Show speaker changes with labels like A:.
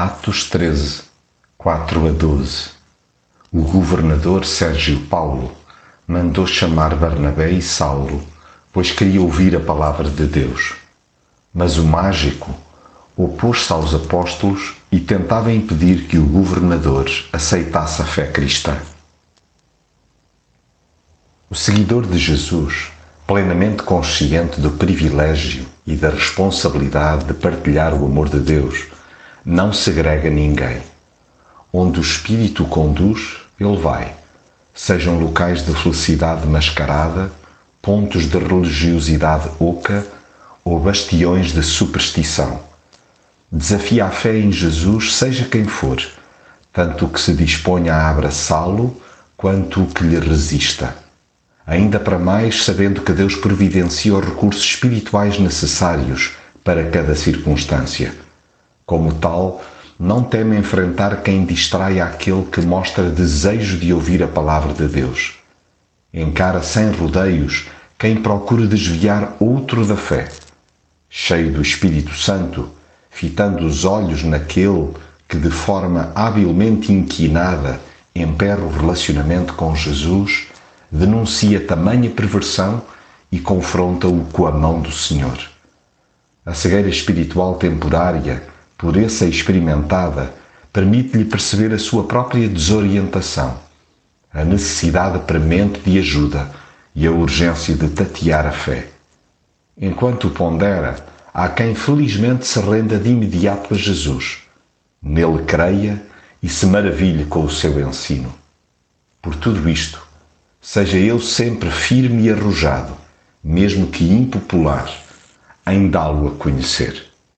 A: Atos 13, 4 a 12 O governador Sérgio Paulo mandou chamar Barnabé e Saulo, pois queria ouvir a palavra de Deus. Mas o mágico opôs-se aos apóstolos e tentava impedir que o governador aceitasse a fé cristã. O seguidor de Jesus, plenamente consciente do privilégio e da responsabilidade de partilhar o amor de Deus, não segrega ninguém. Onde o Espírito conduz, ele vai. Sejam locais de felicidade mascarada, pontos de religiosidade oca ou bastiões de superstição. Desafia a fé em Jesus, seja quem for, tanto o que se disponha a abraçá-lo quanto o que lhe resista. Ainda para mais, sabendo que Deus providencia os recursos espirituais necessários para cada circunstância como tal, não teme enfrentar quem distrai aquele que mostra desejo de ouvir a palavra de Deus. Encara sem rodeios quem procura desviar outro da fé. Cheio do Espírito Santo, fitando os olhos naquele que de forma habilmente inquinada impera o relacionamento com Jesus, denuncia tamanha perversão e confronta-o com a mão do Senhor. A cegueira espiritual temporária pureza experimentada, permite-lhe perceber a sua própria desorientação, a necessidade premente de ajuda e a urgência de tatear a fé. Enquanto pondera, há quem felizmente se renda de imediato a Jesus, nele creia e se maravilhe com o seu ensino. Por tudo isto, seja ele sempre firme e arrojado, mesmo que impopular, em dá-lo a conhecer.